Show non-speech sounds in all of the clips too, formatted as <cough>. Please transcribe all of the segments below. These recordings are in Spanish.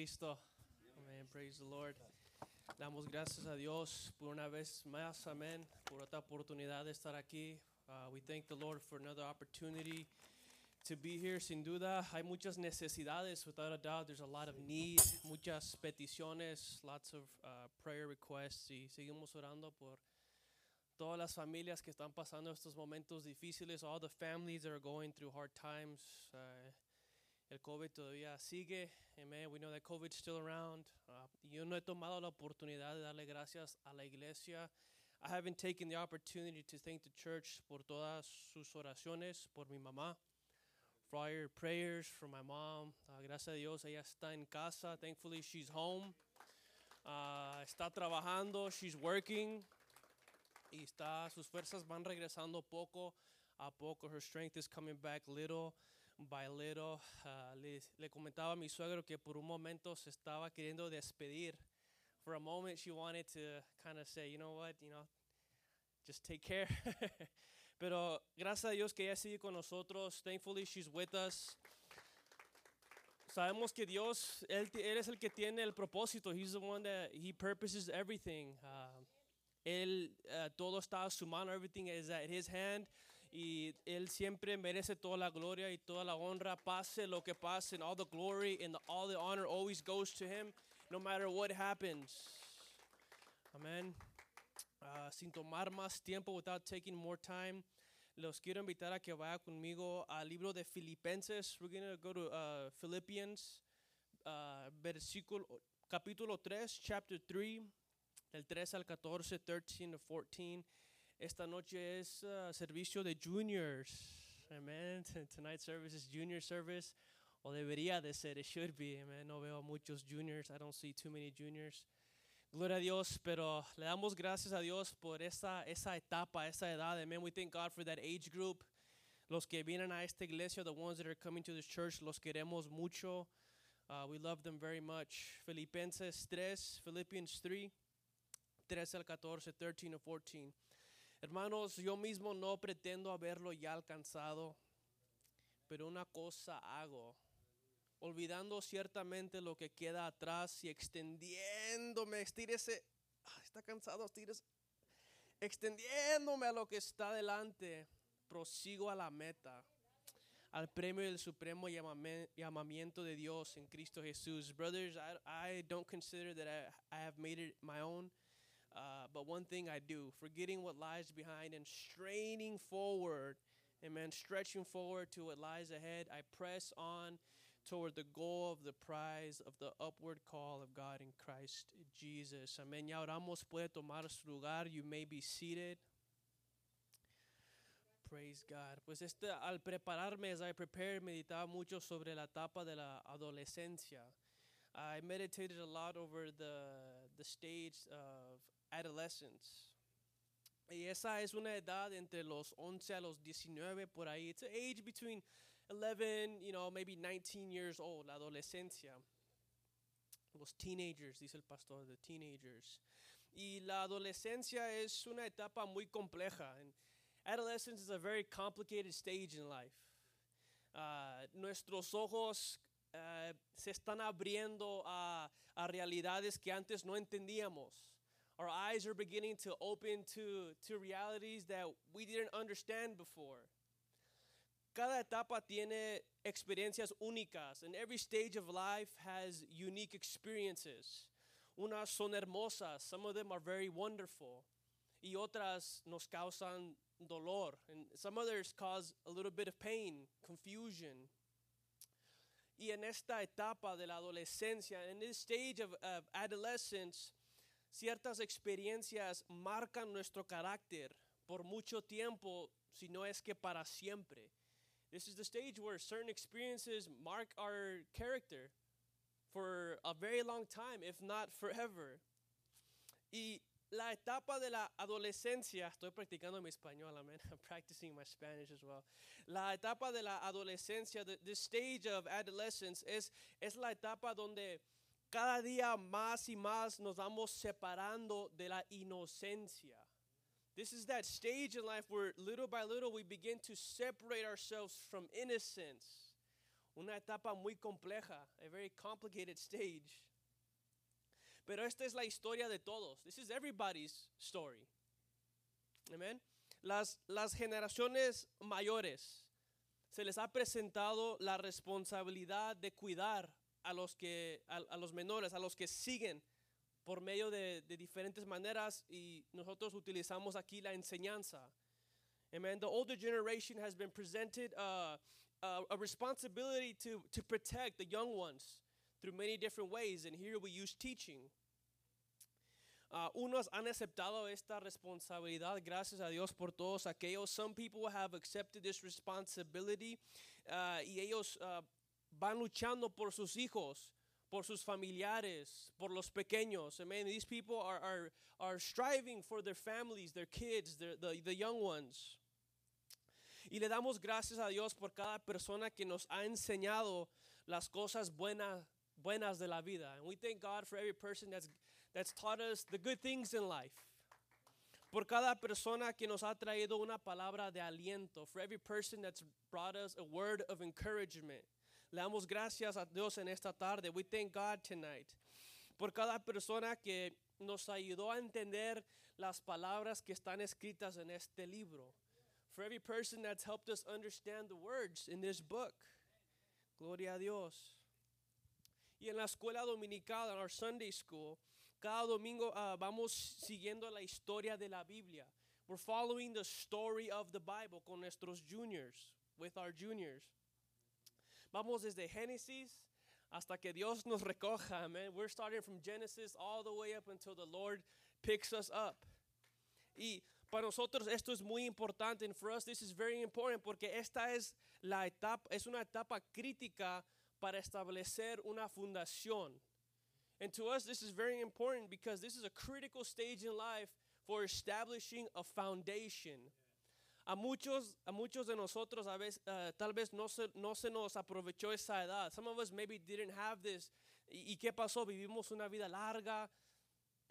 Cristo. Amén. Praise the Lord. Damos gracias a Dios por una vez más, amén, por otra oportunidad de estar aquí. Uh, we thank the Lord for another opportunity to be here. Sin duda, hay muchas necesidades, without a doubt. There's a lot of need, muchas peticiones, lots of uh, prayer requests. Y seguimos orando por todas las familias que están pasando estos momentos difíciles, all the families that are going through hard times. Uh, el COVID todavía sigue. Amen. We know that COVID's still around. Uh, yo no he tomado la oportunidad de darle gracias a la iglesia. I haven't taken the opportunity to thank the church por todas sus oraciones, por mi mamá. For all your prayers for my mom. Uh, gracias a Dios, ella está en casa. Thankfully, she's home. Uh, está trabajando. She's working. Y está, sus fuerzas van regresando poco a poco. Her strength is coming back little by little. Uh, le, le comentaba a mi suegro que por un momento se estaba queriendo despedir. For a moment, she wanted to kind of say, you know what, you know, just take care. <laughs> Pero gracias a Dios que ella sigue con nosotros. Thankfully, she's with us. Sabemos que Dios, él, él es el que tiene el propósito. He's the one that he purposes everything. Uh, él, uh, todo está a su mano. Everything is at his hand. Y él siempre merece toda la gloria y toda la honra. Pase lo que pase. And all the glory and the, all the honor always goes to him. No matter what happens. Amen. Uh, sin tomar más tiempo, without taking more time, los quiero invitar a que vaya conmigo al libro de Filipenses. We're going to go to uh, Philippians, uh, versículo, capítulo 3, chapter 3, del 3 al 14, 13 to 14. Esta noche es uh, servicio de juniors. Amen. Tonight's service is junior service. O debería de ser, it should be. Amen. No veo muchos juniors. I don't see too many juniors. Gloria a Dios, pero le damos gracias a Dios por esa, esa etapa, esa edad. Amen. We thank God for that age group. Los que vienen a esta iglesia, the ones that are coming to this church, los queremos mucho. Uh, we love them very much. Filipenses 3, Philippians 3, 13 al 14, 13 to 14. Hermanos, yo mismo no pretendo haberlo ya alcanzado, pero una cosa hago olvidando ciertamente lo que queda atrás y extendiéndome, estírese, está cansado, estírese, extendiéndome a lo que está delante, prosigo a la meta, al premio del supremo llamamiento de Dios en Cristo Jesús. Brothers, I, I don't consider that I have made it my own. Uh, but one thing I do, forgetting what lies behind and straining forward, amen, stretching forward to what lies ahead, I press on toward the goal of the prize of the upward call of God in Christ Jesus. Amén. Ya oramos, puede tomar su lugar. You may be seated. Praise God. Pues este, al prepararme, as I prepared, meditaba mucho sobre la etapa de la adolescencia. I meditated a lot over the, the stage of adolescence. Y esa es una edad entre los 11 a los 19 por ahí. It's an age between 11, you know, maybe 19 years old, la adolescencia. Los teenagers, dice el pastor, the teenagers. Y la adolescencia es una etapa muy compleja. And adolescence is a very complicated stage in life. Uh, nuestros ojos uh, se están abriendo a, a realidades que antes no entendíamos. Our eyes are beginning to open to, to realities that we didn't understand before. Cada etapa tiene experiencias únicas, and every stage of life has unique experiences. Unas son hermosas, some of them are very wonderful, y otras nos causan dolor, and some others cause a little bit of pain, confusion. Y en esta etapa de la adolescencia, in this stage of, of adolescence, ciertas experiencias marcan nuestro carácter por mucho tiempo, si no es que para siempre. This is the stage where certain experiences mark our character for a very long time, if not forever. Y la etapa de la adolescencia, estoy practicando mi español, amen. <laughs> I'm practicing my Spanish as well. La etapa de la adolescencia, the, the stage of adolescence, es, es la etapa donde cada día más y más nos vamos separando de la inocencia. This is that stage in life where little by little we begin to separate ourselves from innocence. una etapa muy compleja, a very complicated stage. Pero esta es la historia de todos. This is everybody's story. Amen. Las, las generaciones mayores se les ha presentado la responsabilidad de cuidar a los, que, a, a los menores, a los que siguen por medio de, de, diferentes maneras y nosotros utilizamos aquí la enseñanza. Amen. The older generation has been presented uh, uh, a responsibility to, to protect the young ones through many different ways, and here we use teaching. Uh, unos han aceptado esta responsabilidad, gracias a Dios por todos aquellos. Some people have accepted this responsibility uh, y ellos uh, van luchando por sus hijos, por sus familiares, por los pequeños. Amen. These people are, are, are striving for their families, their kids, the, the young ones. Y le damos gracias a Dios por cada persona que nos ha enseñado las cosas buenas, buenas de la vida. And we thank God for every person that's that's taught us the good things in life. Por cada persona que nos ha traído una palabra de aliento. For every person that's brought us a word of encouragement. Le damos gracias a Dios en esta tarde. We thank God tonight. Por cada persona que nos ayudó a entender las palabras que están escritas en este libro. For every person that's helped us understand the words in this book. Gloria a Dios. Y en la escuela dominical, in our Sunday school, cada domingo uh, vamos siguiendo la historia de la Biblia. We're following the story of the Bible con nuestros juniors, with our juniors. Vamos desde Génesis hasta que Dios nos recoja, man. We're starting from Genesis all the way up until the Lord picks us up. Y para nosotros esto es muy importante, and for us this is very important porque esta es la etapa, es una etapa crítica para establecer una fundación. And to us, this is very important because this is a critical stage in life for establishing a foundation. A muchos, a muchos de nosotros a veces, uh, tal vez no se, no se nos aprovechó esa edad. Some of us maybe didn't have this. ¿Y, ¿Y qué pasó? Vivimos una vida larga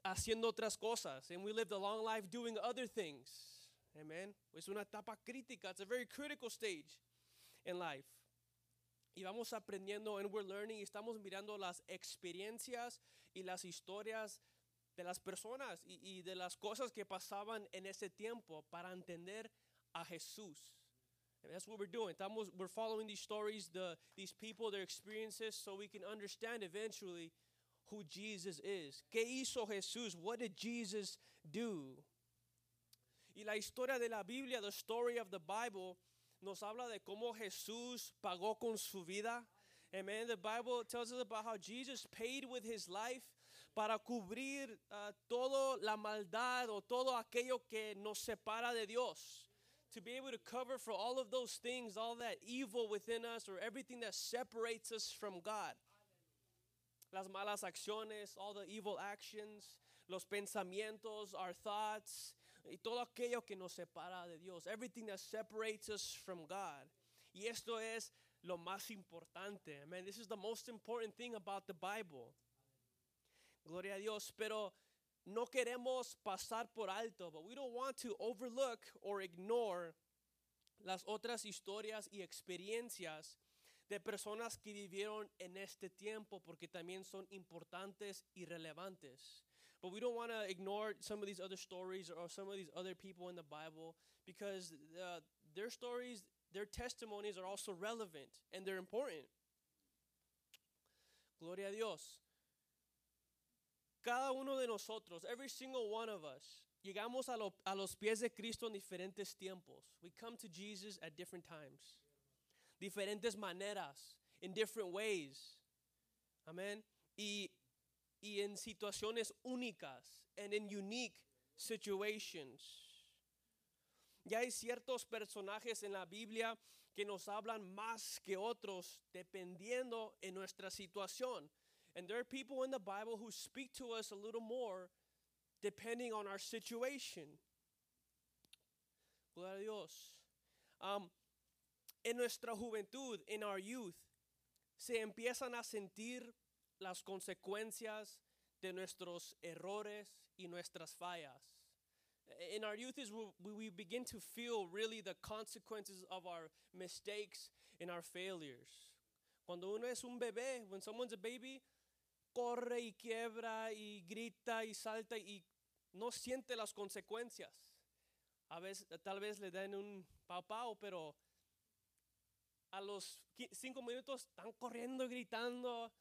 haciendo otras cosas. And we lived a long life doing other things. Amen. Es una etapa crítica. It's a very critical stage in life y vamos aprendiendo and we're learning y estamos mirando las experiencias y las historias de las personas y, y, de las cosas que pasaban en ese tiempo para entender a Jesús. And that's what we're doing. Estamos, we're following these stories, the, these people, their experiences, so we can understand eventually who Jesus is. ¿Qué hizo Jesús? What did Jesus do? Y la historia de la Biblia, the story of the Bible, nos habla de cómo Jesús pagó con su vida. Amen. The Bible tells us about how Jesus paid with his life para cubrir uh, todo la maldad o todo aquello que nos separa de Dios. To be able to cover for all of those things, all that evil within us, or everything that separates us from God. Las malas acciones, all the evil actions, los pensamientos, our thoughts, y todo aquello que nos separa de Dios. Everything that separates us from God. Y esto es lo más importante. Amen. This is the most important thing about the Bible. Gloria a Dios. Pero no queremos pasar por alto, but we don't want to overlook or ignore las otras historias y experiencias de personas que vivieron en este tiempo porque también son importantes y relevantes. But we don't want to ignore some of these other stories or some of these other people in the Bible because uh, their stories, their testimonies are also relevant and they're important. Gloria a Dios. Cada uno de nosotros, every single one of us, llegamos a, lo, a los pies de Cristo en diferentes tiempos. We come to Jesus at different times, diferentes maneras, in different ways. Amen. Y y en situaciones únicas and in unique situations. Ya hay ciertos personajes en la Biblia que nos hablan más que otros dependiendo en nuestra situación. And there are people in the Bible who speak to us a little more depending on our situation. Gloria a Dios. Um, en nuestra juventud, in our youth, se empiezan a sentir las consecuencias de nuestros errores y nuestras fallas. In our youth is we begin to feel really the consequences of our mistakes and our failures. Cuando uno es un bebé, when someone's a baby, corre y quiebra y grita y salta y no siente las consecuencias. A veces, tal vez le den un pau pau, pero a los cinco minutos están corriendo, gritando.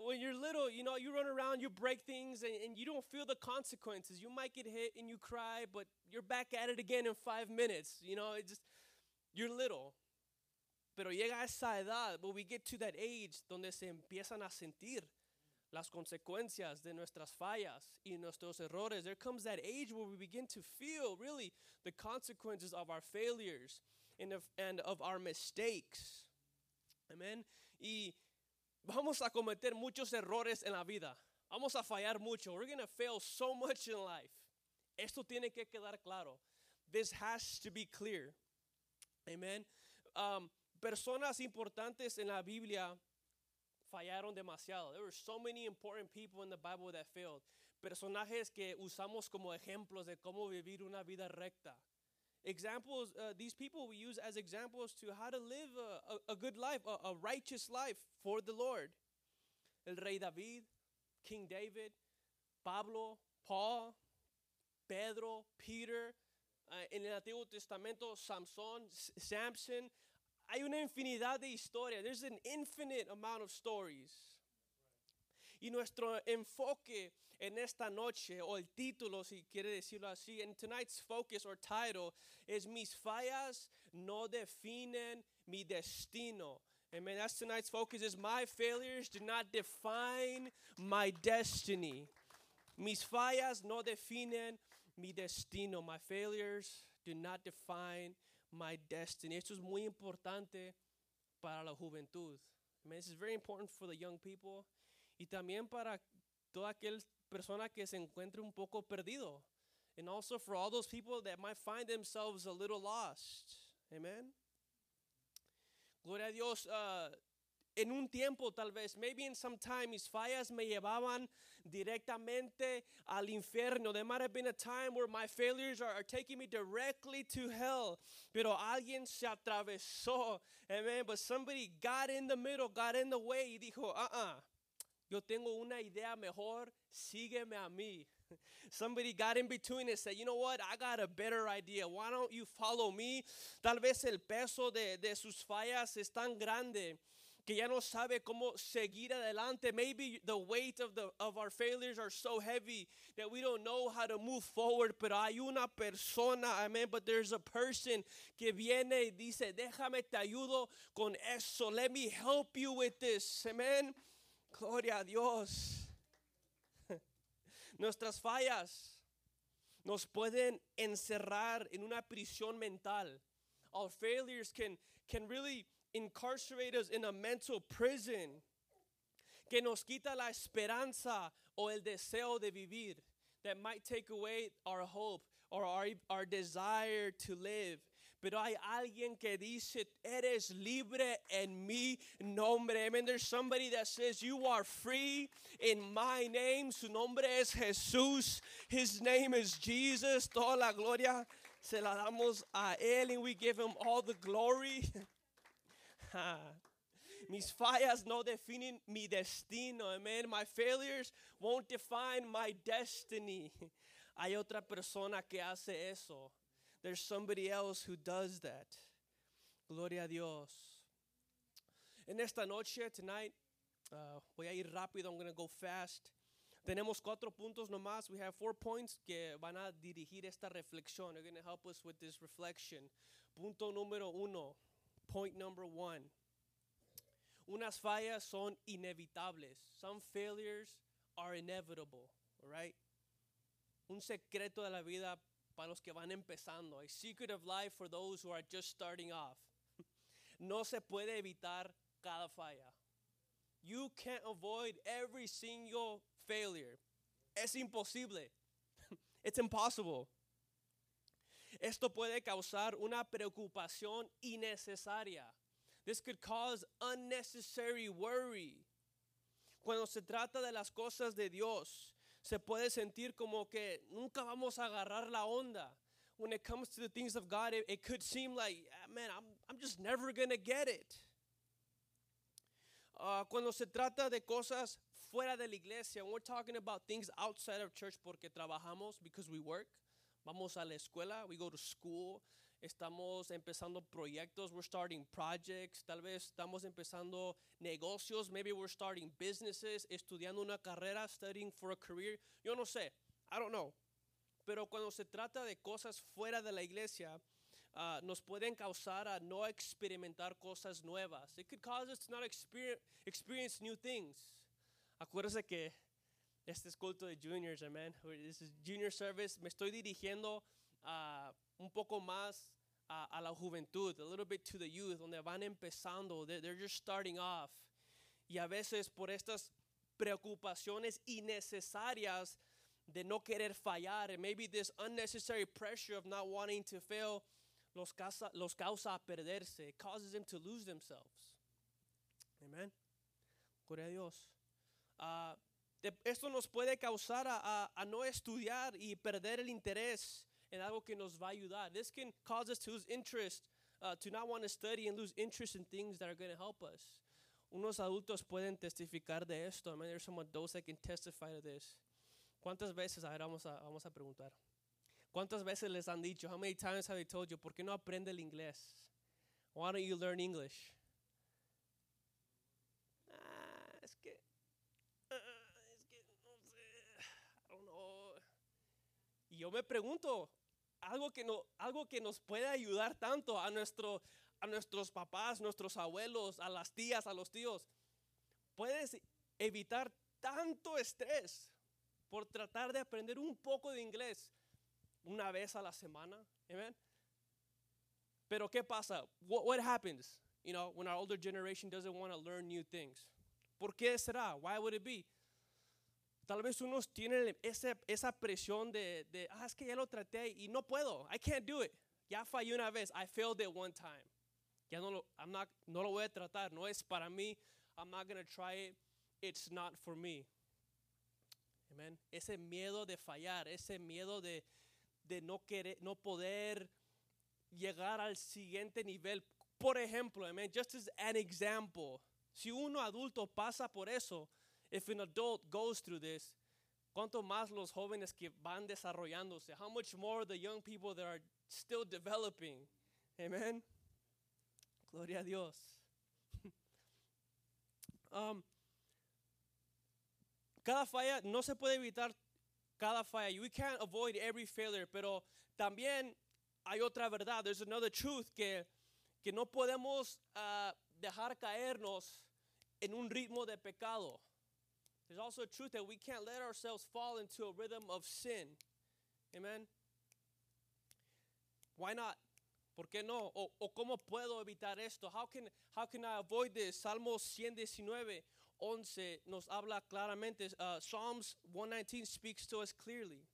When you're little, you know, you run around, you break things, and, and you don't feel the consequences. You might get hit and you cry, but you're back at it again in five minutes. You know, it just, you're little. Pero llega esa edad, but we get to that age donde se empiezan a sentir las consecuencias de nuestras fallas y nuestros errores. There comes that age where we begin to feel really the consequences of our failures and of, and of our mistakes. Amen. Y vamos a cometer muchos errores en la vida. Vamos a fallar mucho. We're going to fail so much in life. Esto tiene que quedar claro. This has to be clear. Amen. Um, personas importantes en la Biblia fallaron demasiado. There were so many important people in the Bible that failed. Personajes que usamos como ejemplos de cómo vivir una vida recta. Examples, uh, these people we use as examples to how to live a, a, a good life, a, a righteous life for the Lord. El rey David, King David, Pablo, Paul, Pedro, Peter, uh, en el Antiguo Testamento, Samson, Samson. Hay una infinidad de historias. There's an infinite amount of stories. Y nuestro enfoque en esta noche, o el título, si quiere decirlo así, and tonight's focus or title is Mis fallas no definen mi destino. Amen. That's tonight's focus is my failures do not define my destiny. Mis fallas no definen mi destino. My failures do not define my destiny. Esto es muy importante para la juventud. Amen. This is very important for the young people y también para toda persona que se encuentre un poco perdido. And also for all those people that might find themselves a little lost. Amen. Gloria a Dios. uh, en un tiempo tal vez, maybe in some time, mis fallas me llevaban directamente al infierno. There might have been a time where my failures are, taking me directly to hell. Pero alguien se atravesó. Amen. But somebody got in the middle, got in the way y dijo, uh-uh. Yo tengo una idea mejor, sígueme a mí. <laughs> Somebody got in between and said, you know what, I got a better idea. Why don't you follow me? Tal vez el peso de, de sus fallas es tan grande que ya no sabe cómo seguir adelante. Maybe the weight of, the, of our failures are so heavy that we don't know how to move forward. Pero hay una persona, amen, but there's a person que viene y dice, déjame te ayudo con eso. Let me help you with this. Amen. Gloria a Dios. <laughs> Nuestras fallas nos pueden encerrar en una prisión mental. Our failures can, can really incarcerate us in a mental prison que nos quita la esperanza o el deseo de vivir. That might take away our hope or our, our desire to live. Pero hay alguien que dice, eres libre en mi nombre. I mean, there's somebody that says, you are free in my name. Su nombre es Jesús. His name is Jesus. Toda la gloria se la damos a Él and we give Him all the glory. <laughs> <laughs> Mis fallas no definen mi destino. Amen. My failures won't define my destiny. <laughs> Hay otra persona que hace eso. There's somebody else who does that. Gloria a Dios. En esta noche, tonight, uh, voy a ir rápido. I'm going to go fast. Tenemos cuatro puntos nomás. We have four points que van a dirigir esta reflexión. They're going to help us with this reflection. Punto número uno. Point number one. Unas fallas son inevitables. Some failures are inevitable. Right? Un secreto de la vida para los que van empezando. A secret of life for those who are just starting off. <laughs> No se puede evitar cada falla. You can't avoid every single failure. Es imposible. <laughs> It's impossible. Esto puede causar una preocupación innecesaria. This could cause unnecessary worry. Cuando se trata de las cosas de Dios, se puede sentir como que nunca vamos a agarrar la onda. When it comes to the things of God, it, it could seem like, "Ah, man, I'm, I'm just never going to get it. Ah, cuando se trata de cosas fuera de la iglesia, when we're talking about things outside of church porque trabajamos, because we work, vamos a la escuela, we go to school, estamos empezando proyectos, we're starting projects, tal vez estamos empezando negocios, maybe we're starting businesses, estudiando una carrera, studying for a career, yo no sé, I don't know. Pero cuando se trata de cosas fuera de la iglesia, uh, nos pueden causar a no experimentar cosas nuevas. It could cause us to not experience, new things. Acuérdese que este es culto de juniors, amen. This is junior service. Me estoy dirigiendo a un poco más a, a, la juventud, a little bit to the youth, donde van empezando, they're, they're just starting off. Y a veces por estas preocupaciones innecesarias de no querer fallar, and maybe this unnecessary pressure of not wanting to fail, los causa, los causa a perderse. It causes them to lose themselves. Amen. Gloria a Dios. Uh, esto nos puede causar a, a, a no estudiar y perder el interés en algo que nos va a ayudar. This can cause us to lose interest, uh, to not want to study and lose interest in things that are going to help us. Unos adultos pueden testificar de esto. I mean, there's some adults that can testify to this. ¿Cuántas veces, a ver, vamos a, vamos a preguntar. ¿Cuántas veces les han dicho, how many times have they told you, ¿por qué no aprende el inglés? Why don't you learn English? Ah, es que, uh, es que, no sé, I don't know. Yo me pregunto, algo que, no, algo que nos puede ayudar tanto a, nuestro, a nuestros papás, nuestros abuelos, a las tías, a los tíos, puedes evitar tanto estrés por tratar de aprender un poco de inglés una vez a la semana. Amen. Pero ¿qué pasa? What, what happens, you know, when our older generation doesn't want to learn new things? ¿Por qué será? Why would it be? Tal vez unos tienen ese, esa presión de, de, ah, es que ya lo traté y no puedo. I can't do it. Ya fallé una vez. I failed it one time. Ya no lo, I'm not, no lo voy a tratar. No es para mí. I'm not going to try it. It's not for me. Amen. Ese miedo de fallar, ese miedo de, de no querer, no poder llegar al siguiente nivel. Por ejemplo, amen, just as an example, si uno adulto pasa por eso, if an adult goes through this, cuánto más los jóvenes que van desarrollándose, how much more the young people that are still developing. Amen. Gloria a Dios. <laughs> um, cada falla no se puede evitar cada falla. We can't avoid every failure, pero también hay otra verdad. There's another truth que, que no podemos uh, dejar caernos en un ritmo de pecado. There's also a truth that we can't let ourselves fall into a rhythm of sin. Amen. Why not? ¿Por qué no? O, o cómo puedo evitar esto? How can, how can I avoid this? Salmo 119, 11 nos habla claramente. Uh, Psalms 119 speaks to us clearly.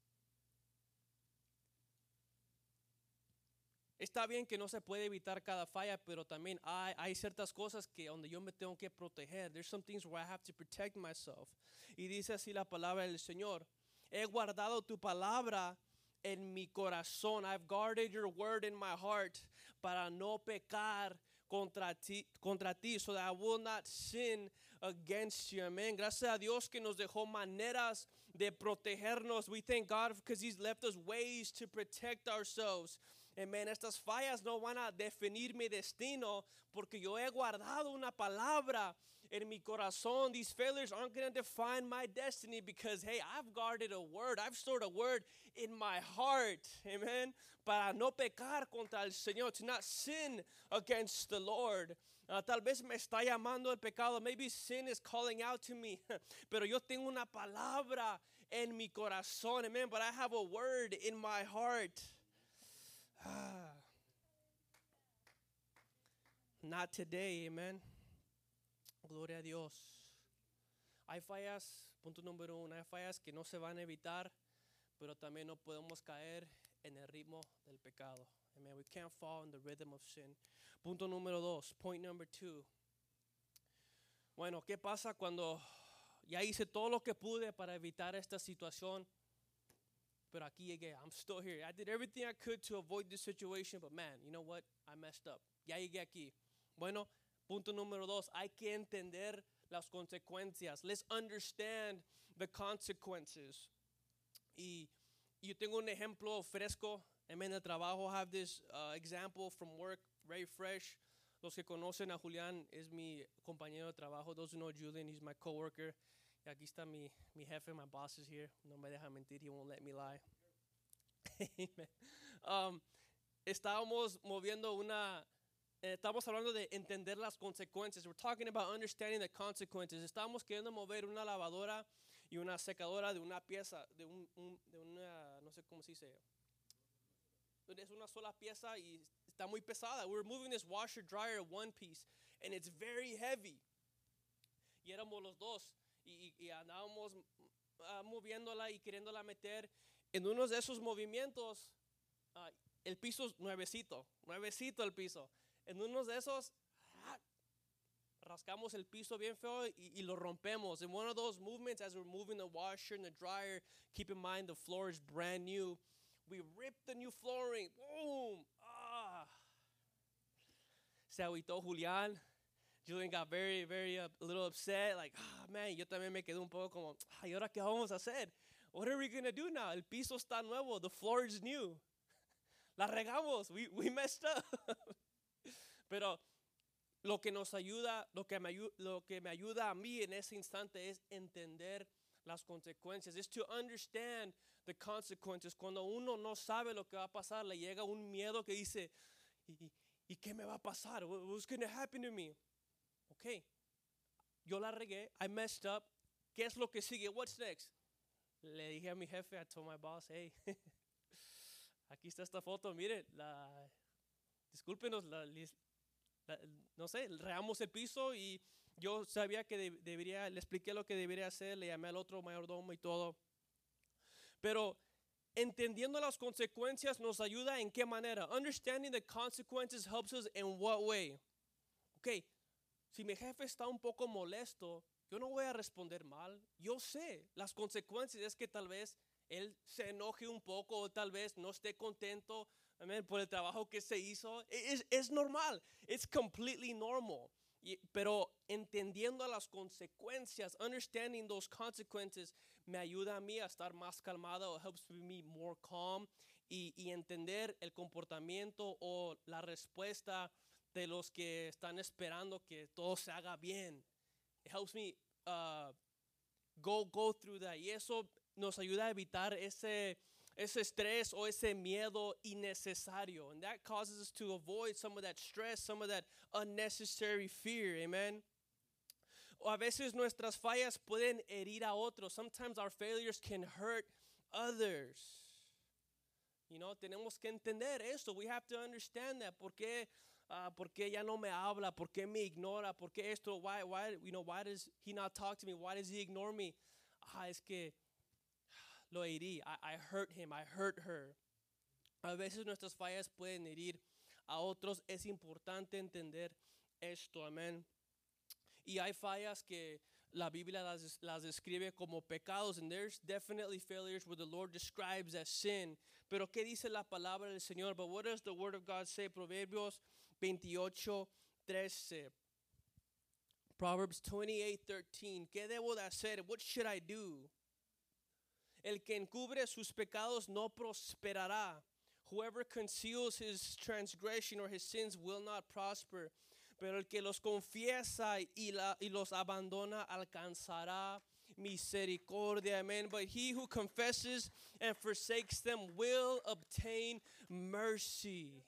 Está bien que no se puede evitar cada falla, pero también hay, hay, ciertas cosas que donde yo me tengo que proteger. There's some things where I have to protect myself. Y dice así la palabra del Señor. He guardado tu palabra en mi corazón. I've guarded your word in my heart para no pecar contra ti, contra ti, so that I will not sin against you. Amen. Gracias a Dios que nos dejó maneras de protegernos. We thank God because He's left us ways to protect ourselves. Amen. Estas fallas no van a definir mi destino porque yo he guardado una palabra en mi corazón. These failures aren't going to define my destiny because, hey, I've guarded a word. I've stored a word in my heart. Amen. Para no pecar contra el Señor, to not sin against the Lord. Uh, tal vez me está llamando el pecado. Maybe sin is calling out to me. <laughs> Pero yo tengo una palabra en mi corazón. Amen. But I have a word in my heart. Ah. <sighs> Not today, amen. Gloria a Dios. Hay fallas, punto número uno, hay fallas que no se van a evitar, pero también no podemos caer en el ritmo del pecado. Amen. We can't fall in the rhythm of sin. Punto número dos, point number two. Bueno, ¿qué pasa cuando ya hice todo lo que pude para evitar esta situación? Pero aquí llegué. I'm still here. I did everything I could to avoid this situation, but man, you know what? I messed up. Ya llegué aquí. Bueno, punto número dos. Hay que entender las consecuencias. Let's understand the consequences. Y yo tengo un ejemplo fresco. In the trabajo. I have this uh, example from work, very fresh. Los que conocen a Julián es mi compañero de trabajo. Those who know Julian, he's my coworker. Y aquí está mi, mi jefe, my boss is here. No me deja mentir, he won't let me lie. <laughs> Um, estábamos moviendo una, eh, estamos hablando de entender las consecuencias. We're talking about understanding the consequences. Estamos queriendo mover una lavadora y una secadora de una pieza, de, un, un- de una, no sé cómo se dice. Es una sola pieza y está muy pesada. We're moving this washer dryer one piece and it's very heavy. Y éramos los dos y, y- andábamos ah, moviéndola y queriéndola meter. En uno de esos movimientos, ah, el piso es nuevecito, nuevecito el piso. En uno de esos, ah, rascamos el piso bien feo y, y lo rompemos. In one of those movements, as we're moving the washer and the dryer, keep in mind the floor is brand new. We rip the new flooring. Boom! Ah. Se agüitó Julián. Julian got very, very uh, a little upset. Like, ah, man, yo también me quedé un poco como, ah, ¿y ahora qué vamos a hacer? What are we going to do now? El piso está nuevo. The floor is new. <laughs> La regamos. We, we messed up. <laughs> Pero lo que nos ayuda, lo que, me ayuda, lo que me ayuda a mí en ese instante es entender las consecuencias. Es to understand the consequences. Cuando uno no sabe lo que va a pasar, le llega un miedo que dice, ¿y, y qué me va a pasar? What- What's going to happen to me? Ok, yo la regué, I messed up. ¿Qué es lo que sigue? What's next? Le dije a mi jefe, I told my boss, hey, <laughs> aquí está esta foto, mire, la, discúlpenos, la, la- no sé, reamos el piso y yo sabía que de- debería, le expliqué lo que debería hacer, le llamé al otro mayordomo y todo. Pero entendiendo las consecuencias nos ayuda en qué manera. Understanding the consequences helps us in what way. Ok, si mi jefe está un poco molesto, yo no voy a responder mal. Yo sé las consecuencias es que tal vez él se enoje un poco o tal vez no esté contento amén, por el trabajo que se hizo. E- Es, es normal. It's completely normal. Y- pero entendiendo las consecuencias, understanding those consequences, me ayuda a mí a estar más calmado, helps me more calm y, y entender el comportamiento o la respuesta de los que están esperando que todo se haga bien. It helps me uh, go, go through that. Y eso nos ayuda a evitar ese, ese estrés o ese miedo innecesario. And that causes us to avoid some of that stress, some of that unnecessary fear. Amen. O a veces nuestras fallas pueden herir a otros. Sometimes our failures can hurt others. You know, tenemos que entender esto. We have to understand that. ¿Por ah, por qué ya no me habla? ¿Por qué me ignora? ¿Por qué esto? Why, why, you know, why does he not talk to me? Why does he ignore me? Ah, es que lo herí. I, I hurt him. I hurt her. A veces nuestras fallas pueden herir a otros. Es importante entender esto. Amén. Y hay fallas que la Biblia las, las describe como pecados. And there's definitely failures where the Lord describes as sin. Pero ¿qué dice la palabra del Señor? But what does the word of God say? Proverbios 28, 13. Proverbs 28, 13. ¿Qué debo de hacer? What should I do? El que encubre sus pecados no prosperará. Whoever conceals his transgression or his sins will not prosper. Pero el que los confiesa y, la, y los abandona alcanzará misericordia. Amen. But he who confesses and forsakes them will obtain mercy.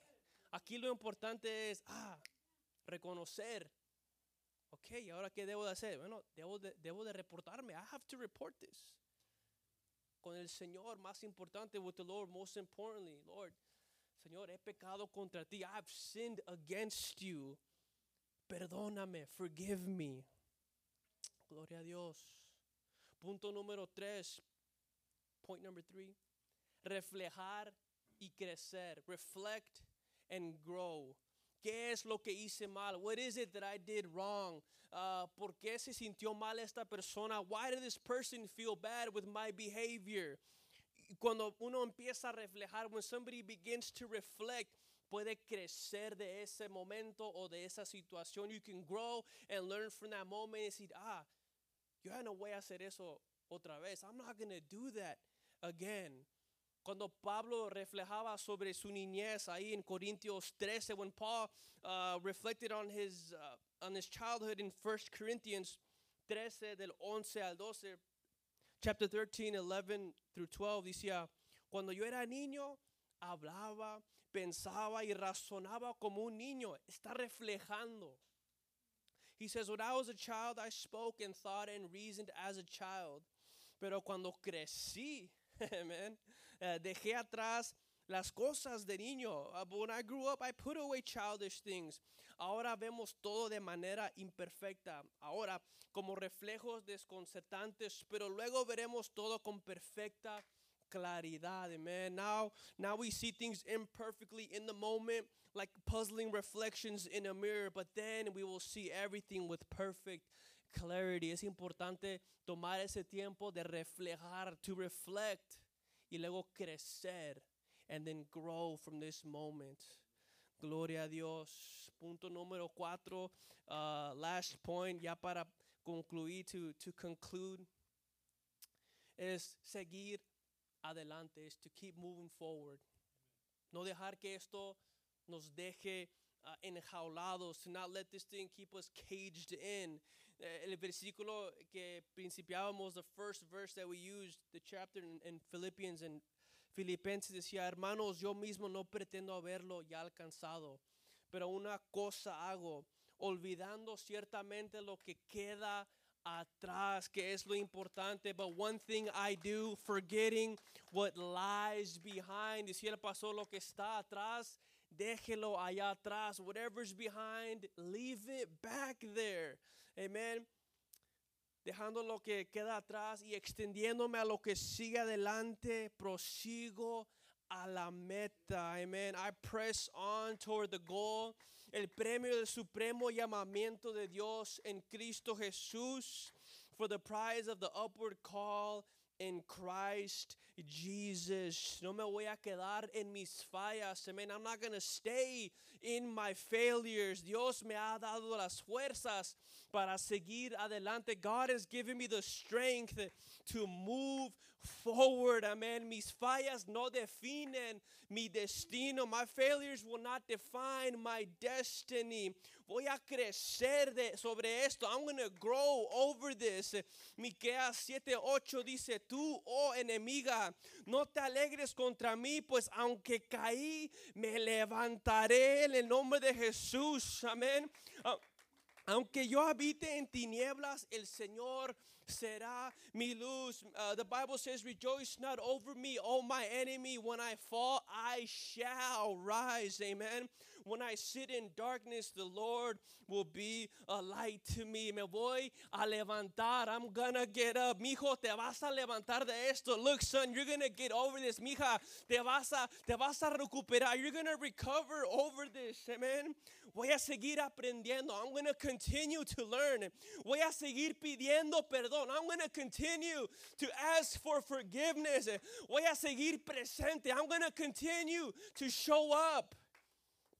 Aquí lo importante es, ah, reconocer. Ok, ¿y ahora qué debo de hacer? Bueno, debo de, debo de reportarme. I have to report this. Con el Señor, más importante, with the Lord, most importantly, Lord, Señor, he pecado contra ti. I've sinned against you. Perdóname, forgive me. Gloria a Dios. Punto número tres. Point number three. Reflejar y crecer. Reflect and grow. ¿Qué es lo que hice mal? What is it that I did wrong? Uh, ¿Por qué se sintió mal esta persona? Why did this person feel bad with my behavior? Cuando uno empieza a reflejar, when somebody begins to reflect, puede crecer de ese momento o de esa situación. You can grow and learn from that moment y decir, ah, yo ya no voy a hacer eso otra vez. I'm not going to do that again. Cuando Pablo reflejaba sobre su niñez ahí en Corintios 13, when Paul uh, reflected on his, uh, on his childhood in 1 Corinthians 13, del 11 al 12, chapter 13, 11 through 12, decía, cuando yo era niño, hablaba, pensaba y razonaba como un niño. Está reflejando. He says, when I was a child, I spoke and thought and reasoned as a child. Pero cuando crecí, <laughs> amen, uh, dejé atrás las cosas de niño. Uh, when I grew up, I put away childish things. Ahora vemos todo de manera imperfecta. Ahora como reflejos desconcertantes, pero luego veremos todo con perfecta claridad. Amen. Now, now we see things imperfectly in the moment, like puzzling reflections in a mirror, but then we will see everything with perfect clarity. Es importante tomar ese tiempo de reflejar, to reflect, y luego crecer, and then grow from this moment. Gloria a Dios. Punto número cuatro, uh, last point, ya para concluir, to, to conclude, es seguir adelante, is to keep moving forward. No dejar que esto nos deje uh, enjaulados, to not let this thing keep us caged in. Eh, el versículo que principiábamos, the first verse that we used, the chapter in, in Philippians and Filipenses decía, hermanos, yo mismo no pretendo haberlo ya alcanzado, pero una cosa hago, olvidando ciertamente lo que queda atrás, que es lo importante. But one thing I do, forgetting what lies behind. Y si él pasó lo que está atrás, déjelo allá atrás. Whatever's behind, leave it back there. Amen. Dejando lo que queda atrás y extendiéndome a lo que sigue adelante, prosigo a la meta. Amen. I press on toward the goal. El premio del supremo llamamiento de Dios en Cristo Jesús. For the prize of the upward call in Christ Jesus. No me voy a quedar en mis fallas. Amen. I'm not going to stay in my failures. Dios me ha dado las fuerzas para seguir adelante. God has given me the strength to move forward. Amen. Mis fallas no definen mi destino. My failures will not define my destiny. Voy a crecer de, sobre esto. I'm going to grow over this. Miqueas 7:8 dice, "Tú, oh enemiga, no te alegres contra mí, pues aunque caí, me levantaré en el nombre de Jesús." Amén. Uh, aunque yo habite en tinieblas, el Señor será mi luz. Uh, the Bible says, Rejoice not over me, O my enemy. When I fall, I shall rise. Amen. When I sit in darkness, the Lord will be a light to me. Me voy a levantar. I'm gonna get up. Mijo, te vas a levantar de esto. Look, son, you're gonna get over this. Mija, te vas a, te vas a recuperar. You're gonna recover over this. Amen. Voy a seguir aprendiendo. I'm to continue to learn. Voy a seguir pidiendo perdón. I'm to continue to ask for forgiveness. Voy a seguir presente. I'm to continue to show up.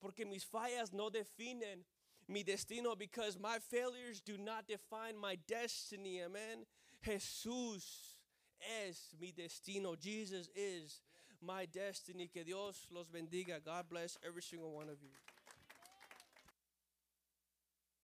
Porque mis fallas no definen mi destino because my failures do not define my destiny. Amen. Jesús es mi destino. Jesus is my destiny. Que Dios los bendiga. God bless every single one of you.